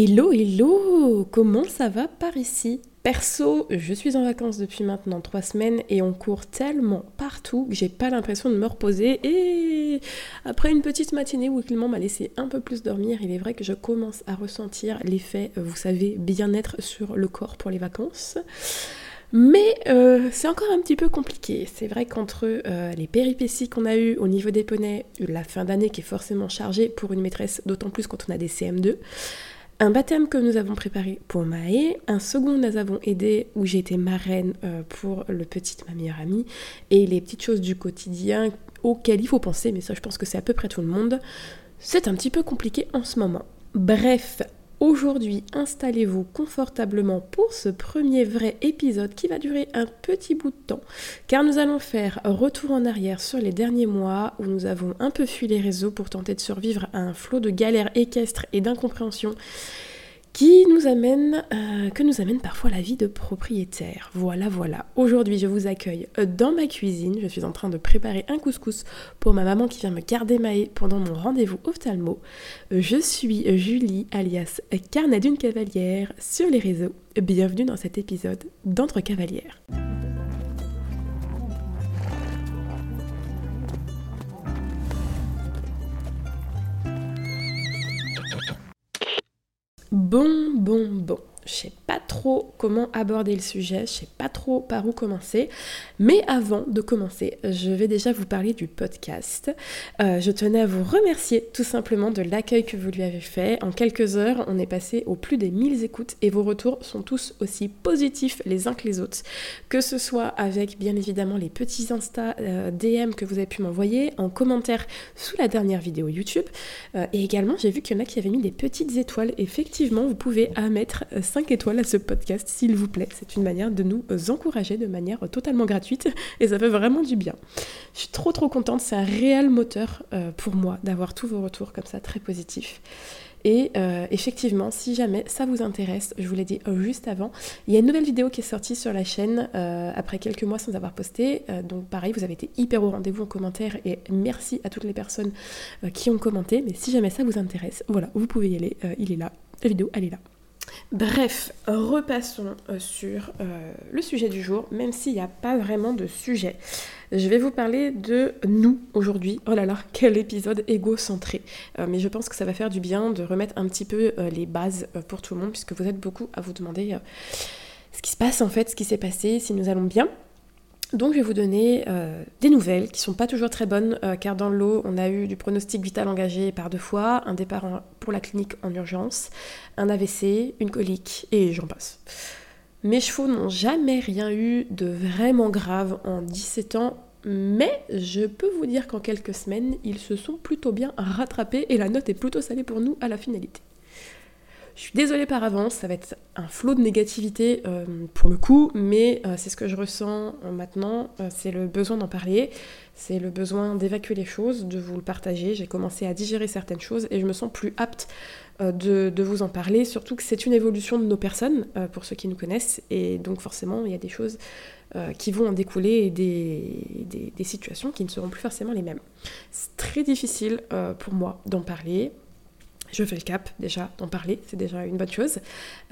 Hello, hello Comment ça va par ici? Perso, je suis en vacances depuis maintenant trois semaines et on court tellement partout que j'ai pas l'impression de me reposer. Et après une petite matinée où Clément m'a laissé un peu plus dormir, il est vrai que je commence à ressentir l'effet, vous savez, bien-être sur le corps pour les vacances. Mais euh, c'est encore un petit peu compliqué. C'est vrai qu'entre euh, les péripéties qu'on a eues au niveau des poneys, la fin d'année qui est forcément chargée pour une maîtresse, d'autant plus quand on a des CM2, un baptême que nous avons préparé pour Maë, un second nous avons aidé où j'ai été marraine euh, pour le petit ma meilleure amie, et les petites choses du quotidien auxquelles il faut penser, mais ça je pense que c'est à peu près tout le monde, c'est un petit peu compliqué en ce moment. Bref, Aujourd'hui, installez-vous confortablement pour ce premier vrai épisode qui va durer un petit bout de temps, car nous allons faire retour en arrière sur les derniers mois où nous avons un peu fui les réseaux pour tenter de survivre à un flot de galères équestres et d'incompréhension qui nous amène, euh, que nous amène parfois la vie de propriétaire. Voilà, voilà. Aujourd'hui, je vous accueille euh, dans ma cuisine. Je suis en train de préparer un couscous pour ma maman qui vient me garder maé pendant mon rendez-vous ophtalmo. Euh, je suis Julie, alias Carnet d'une cavalière, sur les réseaux. Bienvenue dans cet épisode d'Entre cavalières. Bon, bon, bon. Je sais pas trop comment aborder le sujet, je sais pas trop par où commencer. Mais avant de commencer, je vais déjà vous parler du podcast. Euh, je tenais à vous remercier tout simplement de l'accueil que vous lui avez fait. En quelques heures, on est passé au plus des 1000 écoutes et vos retours sont tous aussi positifs les uns que les autres. Que ce soit avec bien évidemment les petits Insta euh, DM que vous avez pu m'envoyer, en commentaire sous la dernière vidéo YouTube. Euh, et également, j'ai vu qu'il y en a qui avaient mis des petites étoiles. Effectivement, vous pouvez mettre 5 étoiles à ce podcast, s'il vous plaît. C'est une manière de nous encourager de manière totalement gratuite et ça fait vraiment du bien. Je suis trop trop contente, c'est un réel moteur euh, pour moi d'avoir tous vos retours comme ça, très positifs. Et euh, effectivement, si jamais ça vous intéresse, je vous l'ai dit juste avant, il y a une nouvelle vidéo qui est sortie sur la chaîne euh, après quelques mois sans avoir posté. donc pareil, vous avez été hyper au rendez-vous en commentaire et merci à toutes les personnes qui ont commenté. Mais si jamais ça vous intéresse, voilà, vous pouvez y aller, il est là, la vidéo, elle est là. Bref, repassons euh, sur euh, le sujet du jour, même s'il n'y a pas vraiment de sujet. Je vais vous parler de nous aujourd'hui. Oh là là, quel épisode égocentré. Euh, mais je pense que ça va faire du bien de remettre un petit peu les bases pour tout le monde, puisque vous êtes beaucoup à vous demander ce qui se passe en fait, ce qui s'est passé, si nous allons bien. Donc je vais vous donner euh, des nouvelles qui sont pas toujours très bonnes euh, car dans l'eau on a eu du pronostic vital engagé par deux fois, un départ pour la clinique en urgence, un AVC, une colique et j'en passe. Mes chevaux n'ont jamais rien eu de vraiment grave en 17 ans, mais je peux vous dire qu'en quelques semaines ils se sont plutôt bien rattrapés et la note est plutôt salée pour nous à la finalité. Je suis désolée par avance, ça va être un flot de négativité euh, pour le coup, mais euh, c'est ce que je ressens euh, maintenant, c'est le besoin d'en parler, c'est le besoin d'évacuer les choses, de vous le partager. J'ai commencé à digérer certaines choses et je me sens plus apte de, vous en parler, surtout que c'est une évolution de nos personnes, pour ceux qui nous connaissent, et donc forcément il y a des choses qui vont en découler et des, des, situations qui ne seront plus forcément les mêmes. C'est très difficile pour moi d'en parler, je fais le cap déjà d'en parler, c'est déjà une bonne chose.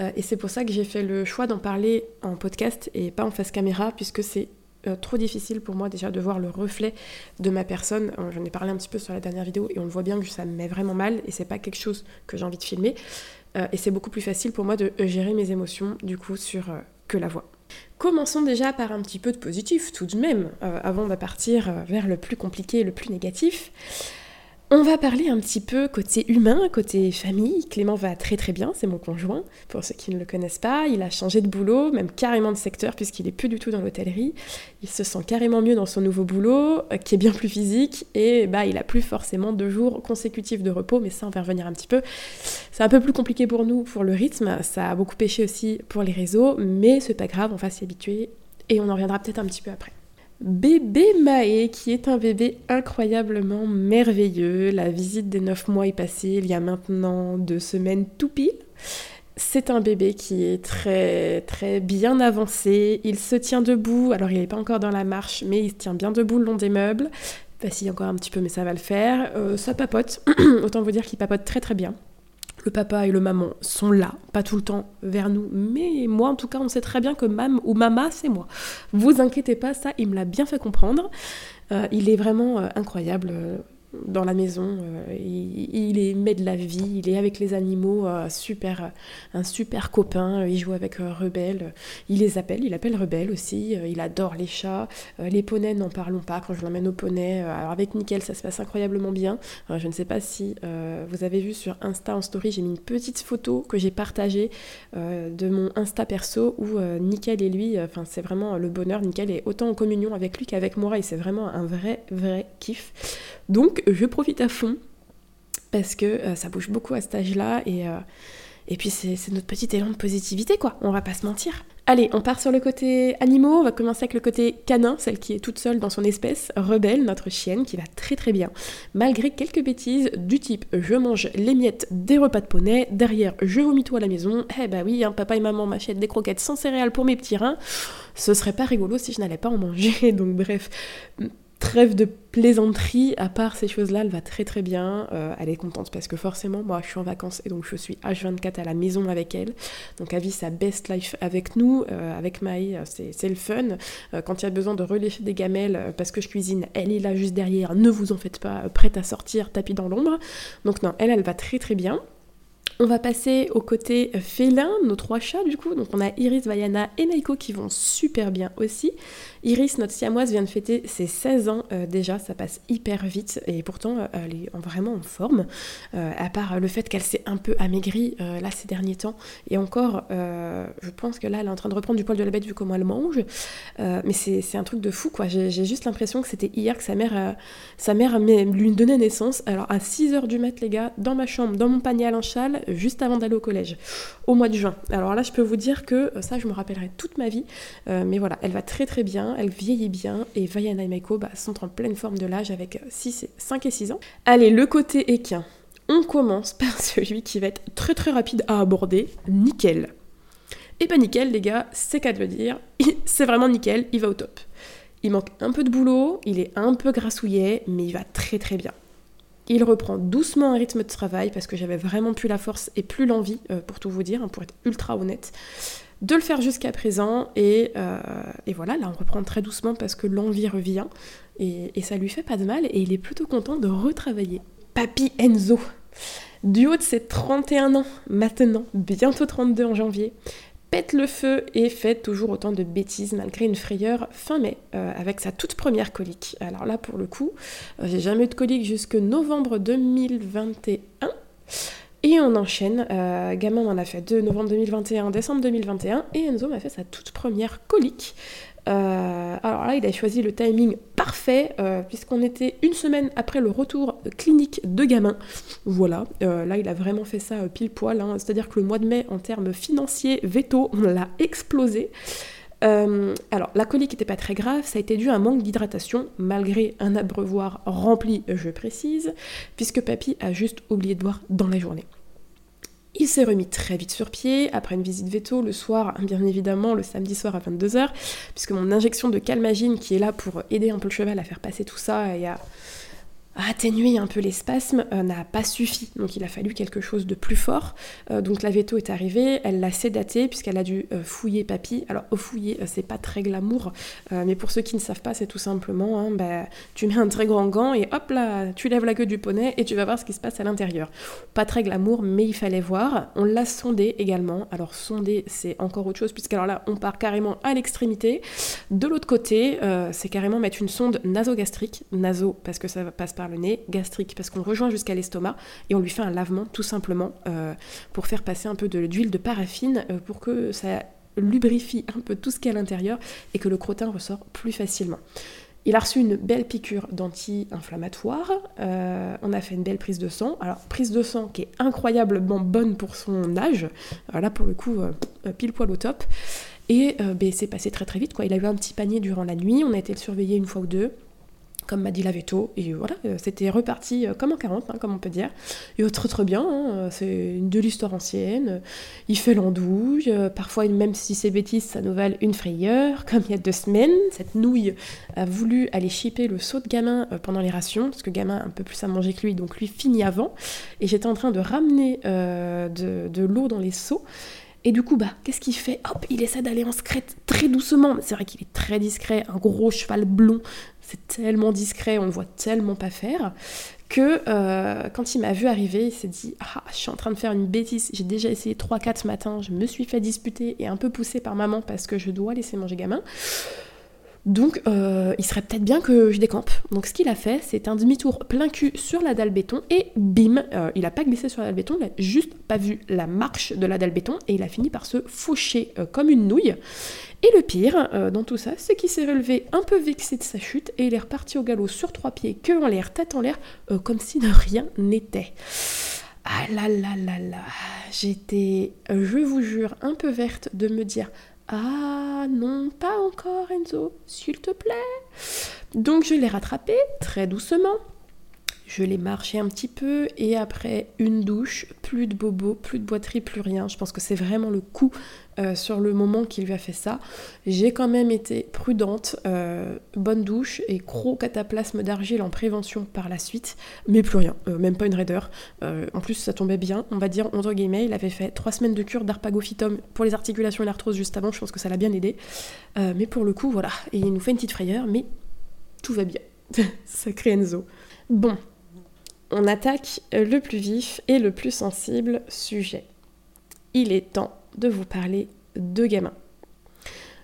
Euh, et c'est pour ça que j'ai fait le choix d'en parler en podcast et pas en face caméra, puisque c'est euh, trop difficile pour moi déjà de voir le reflet de ma personne. Euh, j'en ai parlé un petit peu sur la dernière vidéo et on le voit bien que ça me met vraiment mal et c'est pas quelque chose que j'ai envie de filmer. et c'est beaucoup plus facile pour moi de gérer mes émotions du coup sur que la voix. Commençons déjà par un petit peu de positif tout de même, avant de partir vers le plus compliqué et le plus négatif. On va parler un petit peu côté humain, côté famille. Clément va très très bien, c'est mon conjoint. Pour ceux qui ne le connaissent pas, il a changé de boulot, même carrément de secteur puisqu'il est plus du tout dans l'hôtellerie. Il se sent carrément mieux dans son nouveau boulot, euh, qui est bien plus physique, et bah il a plus forcément deux jours consécutifs de repos, mais ça on va revenir un petit peu. C'est un peu plus compliqué pour nous pour le rythme, ça a beaucoup pêché aussi pour les réseaux, mais c'est pas grave, on va s'y habituer et on en reviendra peut-être un petit peu après. Bébé Maë, qui est un bébé incroyablement merveilleux. La visite des 9 mois est passée il y a maintenant deux semaines tout pile. C'est un bébé qui est très très bien avancé. Il se tient debout. Alors il n'est pas encore dans la marche, mais il se tient bien debout le long des meubles. Vacille encore un petit peu, mais ça va le faire. Euh, ça papote. Autant vous dire qu'il papote très très bien. Que papa et le maman sont là, pas tout le temps vers nous, mais moi en tout cas on sait très bien que mam ou mama c'est moi. Vous inquiétez pas, ça il me l'a bien fait comprendre. Euh, il est vraiment euh, incroyable dans la maison. Euh, il, est met de la vie, il est avec les animaux, euh, super, un super copain. Euh, il joue avec Rebelle, il les appelle, il appelle Rebelle aussi. il adore les chats. les poneys, n'en parlons pas. Quand je l'emmène au poney, alors avec Nickel, ça se passe incroyablement bien. je ne sais pas si vous avez vu sur Insta en story, j'ai mis une petite photo que j'ai partagée de mon Insta perso où Nickel et lui, enfin c'est vraiment le bonheur. Nickel est autant en communion avec lui qu'avec moi et c'est vraiment un vrai, vrai kiff. Donc je profite à fond parce que euh, ça bouge beaucoup à cet âge-là et, euh, puis c'est notre petit élan de positivité quoi, on va pas se mentir. Allez, on part sur le côté animaux, on va commencer avec le côté canin, celle qui est toute seule dans son espèce, Rebelle, notre chienne, qui va très très bien. Malgré quelques bêtises du type je mange les miettes des repas de poney, derrière je vomis tout à la maison, eh bah oui, hein, papa et maman m'achètent des croquettes sans céréales pour mes petits reins, ce serait pas rigolo si je n'allais pas en manger, donc bref, trêve de plaisanterie, à part ces choses-là, elle va très très bien, euh, elle est contente parce que forcément, moi je suis en vacances et donc je suis H24 à la maison avec elle, donc elle vit sa best life avec nous, euh, avec Maï, euh, c'est le fun. quand il y a besoin de relécher des gamelles parce que je cuisine, elle est là juste derrière, ne vous en faites pas, prête à sortir, tapis dans l'ombre. Donc non, elle, elle va très très bien. On va passer au côté félin, nos trois chats du coup. Donc on a Iris, Vaiana et Naiko qui vont super bien aussi. Iris, notre siamoise, vient de fêter ses 16 ans euh, déjà, ça passe hyper vite et pourtant euh, elle est vraiment en forme. Euh, à part le fait qu'elle s'est un peu amaigrie là ces derniers temps. Et encore, je pense que là elle est en train de reprendre du poil de la bête vu comment elle mange. mais c'est un truc de fou quoi. J'ai juste l'impression que c'était hier que sa mère, sa mère lui donnait naissance. Alors à 6h du mat les gars, dans ma chambre, dans mon panier à linchal, juste avant d'aller au collège, au mois de juin. Alors là je peux vous dire que ça je me rappellerai toute ma vie. mais voilà, elle va très très bien elle vieillit bien et Vaiana et Maiko bah, sont en pleine forme de l'âge avec 6 et 5 et 6 ans. Allez, le côté équin. On commence par celui qui va être très très rapide à aborder, nickel. Et pas nickel les gars, c'est qu'à dire, c'est vraiment nickel, il va au top. Il manque un peu de boulot, il est un peu grassouillet, mais il va très très bien. Il reprend doucement un rythme de travail parce que j'avais vraiment plus la force et plus l'envie, euh, pour tout vous dire, hein, pour être ultra honnête de le faire jusqu'à présent. Euh, et, voilà, là on reprend très doucement parce que l'envie revient et, ça lui fait pas de mal et il est plutôt content de retravailler. Papy Enzo, du haut de ses 31 ans maintenant, bientôt 32 en janvier, pète le feu et fait toujours autant de bêtises malgré une frayeur fin mai euh, avec sa toute première colique. Alors là pour le coup, euh, j'ai jamais eu de colique jusque novembre 2021. Et on enchaîne. Euh, Gamin m'en a fait 2 novembre 2021, décembre 2021. Et Enzo m'a fait sa toute première colique. Euh, alors là, il a choisi le timing parfait, euh, puisqu'on était une semaine après le retour clinique de gamin. Voilà, là, il a vraiment fait ça pile poil. Hein. C'est-à-dire que le mois de mai, en termes financiers, veto, on l'a explosé. alors, la colique n'était pas très grave, ça a été dû à un manque d'hydratation, malgré un abreuvoir rempli, je précise, puisque papy a juste oublié de boire dans la journée. Il s'est remis très vite sur pied, après une visite veto le soir, bien évidemment, le samedi soir à 22h, puisque mon injection de calmagine qui est là pour aider un peu le cheval à faire passer tout ça et à atténuer un peu les spasmes euh, n'a pas suffi. Donc il a fallu quelque chose de plus fort. Euh, donc la veto est arrivée, elle l'a sédaté puisqu'elle a dû euh, fouiller papy. Alors au fouiller, c'est pas très glamour, mais pour ceux qui ne savent pas, c'est tout simplement, hein, bah, tu mets un très grand gant et hop là, tu lèves la queue du poney et tu vas voir ce qui se passe à l'intérieur. Pas très glamour, mais il fallait voir. On l'a sondé également. Alors sonder, c'est encore autre chose puisqu'alors là, on part carrément à l'extrémité. De l'autre côté, c'est carrément mettre une sonde nasogastrique, naso parce que ça passe par le nez, gastrique parce qu'on rejoint jusqu'à l'estomac et on lui fait un lavement tout simplement euh, pour faire passer un peu d'huile de, paraffine euh, pour que ça lubrifie un peu tout ce qui est à l'intérieur et que le crottin ressort plus facilement. Il a reçu une belle piqûre d'anti-inflammatoire. Euh, on a fait une belle prise de sang. Alors, prise de sang qui est incroyablement bonne pour son âge. là, pour le coup, pile poil au top. Et ben, c'est passé très très vite. Quoi. Il a eu un petit panier durant la nuit. On a été le surveiller une fois ou deux. Comme m'a dit la veto, et voilà, euh, c'était reparti euh, comme en 40, hein, comme on peut dire. Et autre très bien, hein, c'est de l'histoire ancienne, il fait l'andouille, euh, parfois même si c'est bêtise, ça nous valent une frayeur, comme il y a deux semaines, cette nouille a voulu aller chipper le saut de gamin pendant les rations, parce que gamin a un peu plus à manger que lui, donc lui finit avant, et j'étais en train de ramener de, l'eau dans les seaux, et du coup, bah, qu'est-ce qu'il fait? Hop, il essaie d'aller en secrète très doucement. C'est vrai qu'il est très discret, un gros cheval blond. C'est tellement discret, on le voit tellement pas faire. Que euh, quand il m'a vu arriver, il s'est dit Ah, je suis en train de faire une bêtise. J'ai déjà essayé 3-4 matins, je me suis fait disputer et un peu poussé par maman parce que je dois laisser manger gamin. Donc, euh, il serait peut-être bien que je décampe. Donc, ce qu'il a fait, c'est un demi-tour plein cul sur la dalle béton et bim, euh, il a pas glissé sur la dalle béton, il a juste pas vu la marche de la dalle béton et il a fini par se faucher euh, comme une nouille. Et le pire dans tout ça, c'est qu'il s'est relevé un peu vexé de sa chute et il est reparti au galop sur trois pieds, queue en l'air, tête en l'air, comme si rien n'était. Ah là là là là, j'étais, je vous jure, un peu verte de me dire ah non, pas encore Enzo, s'il te plaît. Donc je l'ai rattrapé très doucement. Je l'ai marché un petit peu et après une douche, plus de bobo, plus de boiterie, plus rien. Je pense que c'est vraiment le coup euh, sur le moment qu'il lui a fait ça. J'ai quand même été prudente, euh, bonne douche et gros cataplasme d'argile en prévention par la suite, mais plus rien, euh, même pas une raideur. en plus, ça tombait bien, on va dire entre guillemets. Il avait fait trois semaines de cure d'arpagophytum pour les articulations et l'arthrose juste avant. Je pense que ça l'a bien aidé. mais pour le coup, voilà, et il nous fait une petite frayeur, mais tout va bien. Sacré Enzo. Bon, on attaque le plus vif et le plus sensible sujet. Il est temps de vous parler de gamins.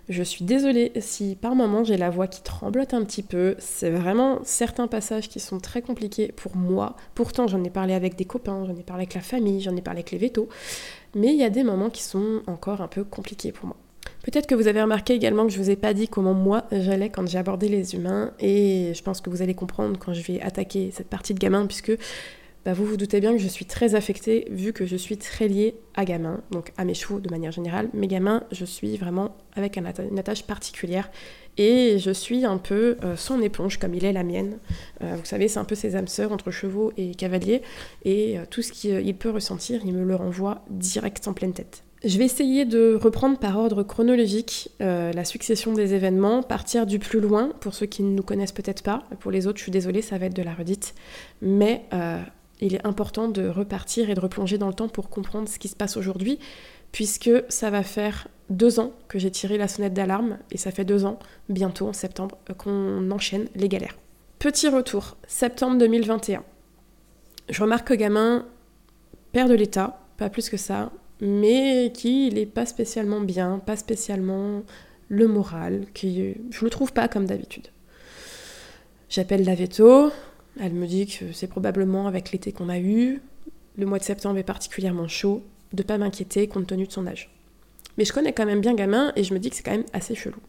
Je suis désolée si par moment j'ai la voix qui tremblote un petit peu. C'est vraiment certains passages qui sont très compliqués pour moi. Pourtant, j'en ai parlé avec des copains, j'en ai parlé avec la famille, j'en ai parlé avec les vétos. Mais il y a des moments qui sont encore un peu compliqués pour moi. Peut-être que vous avez remarqué également que je vous ai pas dit comment moi j'allais quand j'ai abordé les humains et je pense que vous allez comprendre quand je vais attaquer cette partie de gamin puisque bah vous vous doutez bien que je suis très affectée vu que je suis très liée à gamin, donc à mes chevaux de manière générale. Mes gamins, je suis vraiment avec une attache particulière et je suis un peu euh, son éponge comme il est la mienne. Euh, vous savez, c'est un peu ses âmes sœurs entre chevaux et cavaliers et euh, tout ce qu'il peut ressentir, il me le renvoie direct en pleine tête. Je vais essayer de reprendre par ordre chronologique euh, la succession des événements, partir du plus loin pour ceux qui ne nous connaissent peut-être pas. Pour les autres, je suis désolée, ça va être de la redite. Mais euh, il est important de repartir et de replonger dans le temps pour comprendre ce qui se passe aujourd'hui, puisque ça va faire deux ans que j'ai tiré la sonnette d'alarme, et ça fait deux ans, bientôt en septembre, qu'on enchaîne les galères. Petit retour, septembre 2021. Je remarque que gamin, père de l'État, pas plus que ça, mais qui n'est pas spécialement bien, pas spécialement le moral, qui je le trouve pas comme d'habitude. J'appelle la veto, elle me dit que c'est probablement avec l'été qu'on a eu, le mois de septembre est particulièrement chaud, de pas m'inquiéter compte tenu de son âge. Mais je connais quand même bien gamin et je me dis que c'est quand même assez chelou.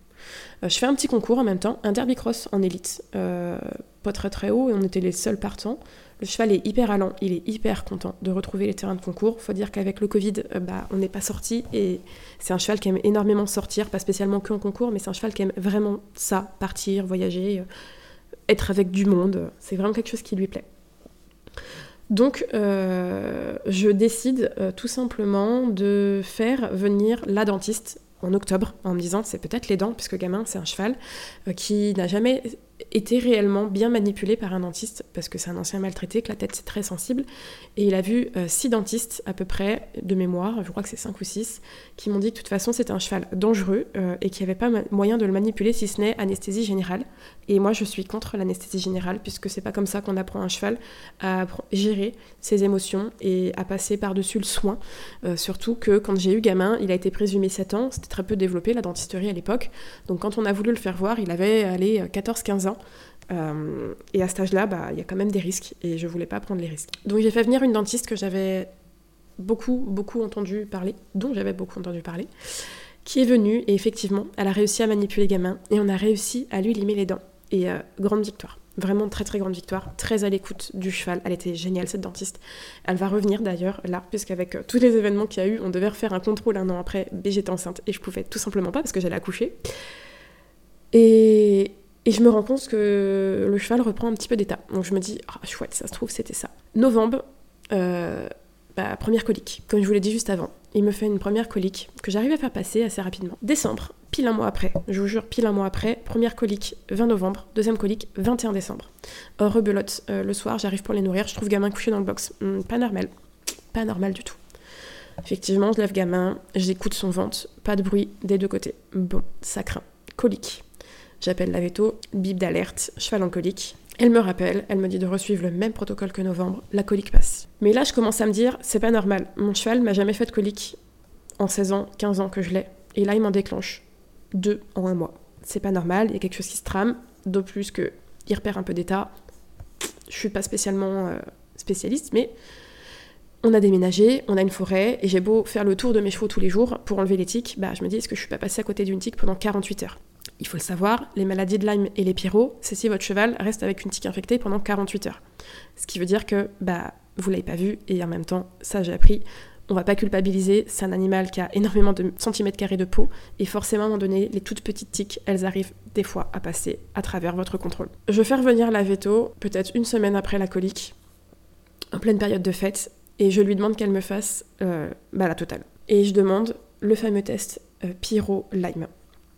Euh, je fais un petit concours en même temps, un derby cross en élite, euh, pas très très haut et on était les seuls partants. Le cheval est hyper allant, il est hyper content de retrouver les terrains de concours. Faut dire qu'avec le Covid, euh, bah, on n'est pas sorti et c'est un cheval qui aime énormément sortir, pas spécialement que en concours, mais c'est un cheval qui aime vraiment ça, partir, voyager, euh, être avec du monde. C'est vraiment quelque chose qui lui plaît. Donc, euh, je décide tout simplement de faire venir la dentiste en octobre en me disant c'est peut-être les dents, puisque gamin c'est un cheval qui n'a jamais était réellement bien manipulé par un dentiste, parce que c'est un ancien maltraité, que la tête c'est très sensible, et il a vu euh, six dentistes à peu près de mémoire, je crois que c'est cinq ou six, qui m'ont dit que de toute façon c'était un cheval dangereux euh, et qu'il n'y avait pas moyen de le manipuler si ce n'est anesthésie générale. Et moi je suis contre l'anesthésie générale, puisque c'est pas comme ça qu'on apprend un cheval à gérer ses émotions et à passer par-dessus le soin. Euh, surtout que quand j'ai eu gamin, il a été présumé 7 ans, c'était très peu développé la dentisterie à l'époque, donc quand on a voulu le faire voir, il avait allé 14-15 euh, et à cet âge-là, bah, il y a quand même des risques et je voulais pas prendre les risques. Donc j'ai fait venir une dentiste que j'avais beaucoup, beaucoup entendu parler, dont j'avais beaucoup entendu parler, qui est venue et effectivement, elle a réussi à manipuler gamin et on a réussi à lui limer les dents. Et euh, grande victoire. Vraiment très très grande victoire, très à l'écoute du cheval. Elle était géniale cette dentiste. Elle va revenir d'ailleurs là, puisqu'avec euh, tous les événements qu'il y a eu, on devait refaire un contrôle un an après, mais j'étais enceinte et je pouvais tout simplement pas parce que j'allais accoucher. Et Et je me rends compte que le cheval reprend un petit peu d'état. Donc je me dis, ah chouette, ça se trouve, c'était ça. Novembre, euh, bah, première colique, comme je vous l'ai dit juste avant. Il me fait une première colique que j'arrive à faire passer assez rapidement. Décembre, pile un mois après, je vous jure, pile un mois après, première colique 20 novembre, deuxième colique 21 décembre. Euh, rebelote, euh, le soir, j'arrive pour les nourrir, je trouve gamin couché dans le box. Hmm, pas normal, pas normal du tout. Effectivement, je lève gamin, j'écoute son ventre, pas de bruit des deux côtés. Bon, ça craint. Colique. J'appelle la veto, bip d'alerte, cheval en colique. Elle me rappelle, elle me dit de resuivre le même protocole que novembre, la colique passe. Mais là, je commence à me dire, c'est pas normal. Mon cheval m'a jamais fait de colique en 16 ans, 15 ans que je l'ai. Et là, il m'en déclenche deux en un mois. C'est pas normal, il y a quelque chose qui se trame, d'autant plus que il repère un peu d'état. Je suis pas spécialement euh, spécialiste, mais on a déménagé, on a une forêt, et j'ai beau faire le tour de mes chevaux tous les jours pour enlever les tiques, bah je me dis, est-ce que je suis pas passée à côté d'une tique pendant 48 heures? Il faut le savoir, les maladies de Lyme et les pyros, c'est si votre cheval reste avec une tique infectée pendant 48 heures. Ce qui veut dire que bah vous l'avez pas vu et en même temps, ça j'ai appris, on va pas culpabiliser, c'est un animal qui a énormément de centimètres carrés de peau et forcément à un moment donné, les toutes petites tiques, elles arrivent des fois à passer à travers votre contrôle. Je fais revenir la veto peut-être une semaine après la colique, en pleine période de fête, et je lui demande qu'elle me fasse euh, bah, la totale. Et je demande le fameux test euh, Pyro-Lyme.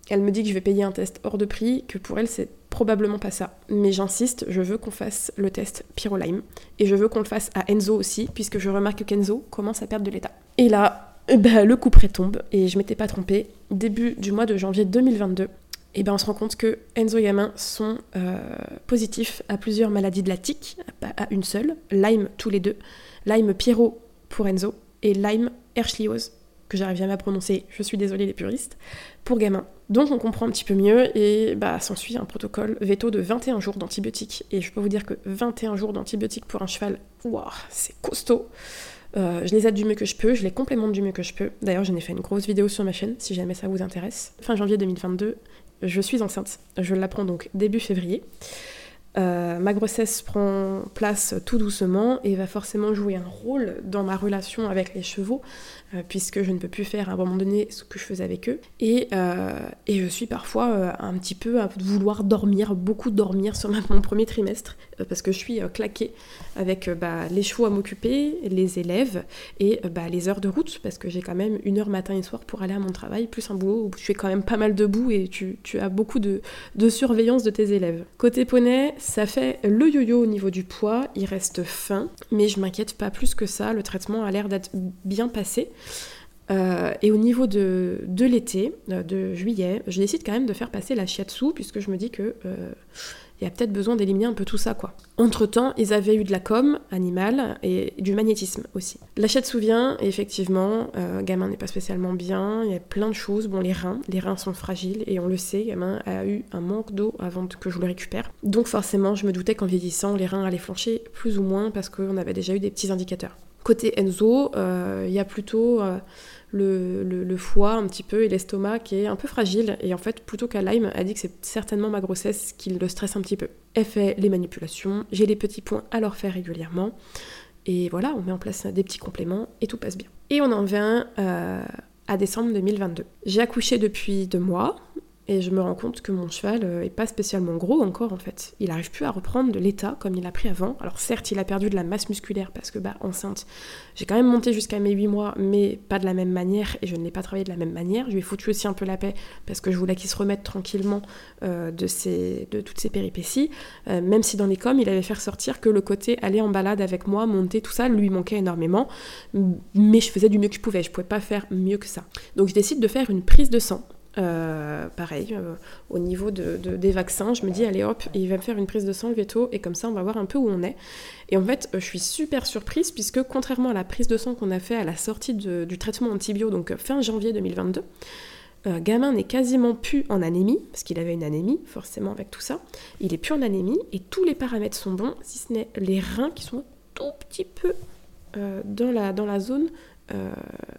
Elle me dit que je vais payer un test hors de prix, que pour elle c'est probablement pas ça. Mais j'insiste, je veux qu'on fasse le test Pyrolime. Et je veux qu'on le fasse à Enzo aussi, puisque je remarque qu'Enzo commence à perdre de l'état. Et là, bah, le coup près tombe, et je m'étais pas trompée. Début du mois de janvier 2022, et ben on se rend compte que Enzo et Gamin sont euh, positifs à plusieurs maladies de la tique, pas à une seule, Lyme tous les deux, Lyme Pyro pour Enzo, et Lyme Ehrlichiose j'arrive jamais à prononcer, je suis désolée les puristes, pour gamins. Donc on comprend un petit peu mieux et bah s'ensuit un protocole veto de 21 jours d'antibiotiques. Et je peux vous dire que 21 jours d'antibiotiques pour un cheval, waouh, c'est costaud. Euh, je les aide du mieux que je peux, je les complémente du mieux que je peux. D'ailleurs, j'en ai fait une grosse vidéo sur ma chaîne si jamais ça vous intéresse. Fin janvier 2022, je suis enceinte. Je l'apprends donc début février. Euh, ma grossesse prend place tout doucement et va forcément jouer un rôle dans ma relation avec les chevaux, euh, puisque je ne peux plus faire à un moment donné ce que je faisais avec eux. Et, euh, et je suis parfois un petit peu à vouloir dormir, beaucoup dormir sur mon premier trimestre, parce que je suis claquée avec bah, les chevaux à m'occuper, les élèves et bah, les heures de route, parce que j'ai quand même une heure matin et soir pour aller à mon travail, plus un boulot où tu es quand même pas mal debout et tu, as beaucoup de, surveillance de tes élèves. Côté poney, ça fait le yo-yo au niveau du poids, il reste fin, mais je m'inquiète pas plus que ça, le traitement a l'air d'être bien passé. Euh, et au niveau de, l'été, euh, de juillet, je décide quand même de faire passer la shiatsu, puisque je me dis que euh, il y a peut-être besoin d'éliminer un peu tout ça, quoi. Entre-temps, ils avaient eu de la com animale et du magnétisme aussi. La chatte souvient, effectivement, euh, gamin n'est pas spécialement bien, il y a plein de choses. Bon, les reins, les reins sont fragiles, et on le sait, gamin a eu un manque d'eau avant que je le récupère. Donc forcément, je me doutais qu'en vieillissant, les reins allaient flancher plus ou moins, parce qu'on avait déjà eu des petits indicateurs. Côté Enzo, euh, il y a plutôt... Euh, le, foie un petit peu et l'estomac qui est un peu fragile. Et en fait, plutôt qu'à Lyme, elle dit que c'est certainement ma grossesse qui le stresse un petit peu. Elle fait les manipulations, j'ai les petits points à leur faire régulièrement. Et voilà, on met en place des petits compléments et tout passe bien. Et on en vient euh, à décembre 2022. J'ai accouché depuis deux mois, et je me rends compte que mon cheval euh, est pas spécialement gros encore en fait. Il arrive plus à reprendre de l'état comme il a pris avant. Alors certes, il a perdu de la masse musculaire parce que bah enceinte, j'ai quand même monté jusqu'à mes 8 mois, mais pas de la même manière et je ne l'ai pas travaillé de la même manière. Je lui ai foutu aussi un peu la paix parce que je voulais qu'il se remette tranquillement euh, de toutes ces péripéties. Euh, même si dans les coms, il avait fait ressortir que le côté aller en balade avec moi, monter, tout ça, lui manquait énormément. Mais je faisais du mieux que je pouvais. Je pouvais pas faire mieux que ça. Donc je décide de faire une prise de sang euh, pareil, euh, au niveau de, des vaccins, je me dis, allez hop, il va me faire une prise de sang, le veto, et comme ça, on va voir un peu où on est. Et en fait, je suis super surprise, puisque contrairement à la prise de sang qu'on a fait à la sortie du traitement antibio, donc euh, fin janvier 2022, Gamin n'est quasiment plus en anémie, parce qu'il avait une anémie, forcément, avec tout ça. Il est plus en anémie, et tous les paramètres sont bons, si ce n'est les reins qui sont tout petit peu dans, la, dans la zone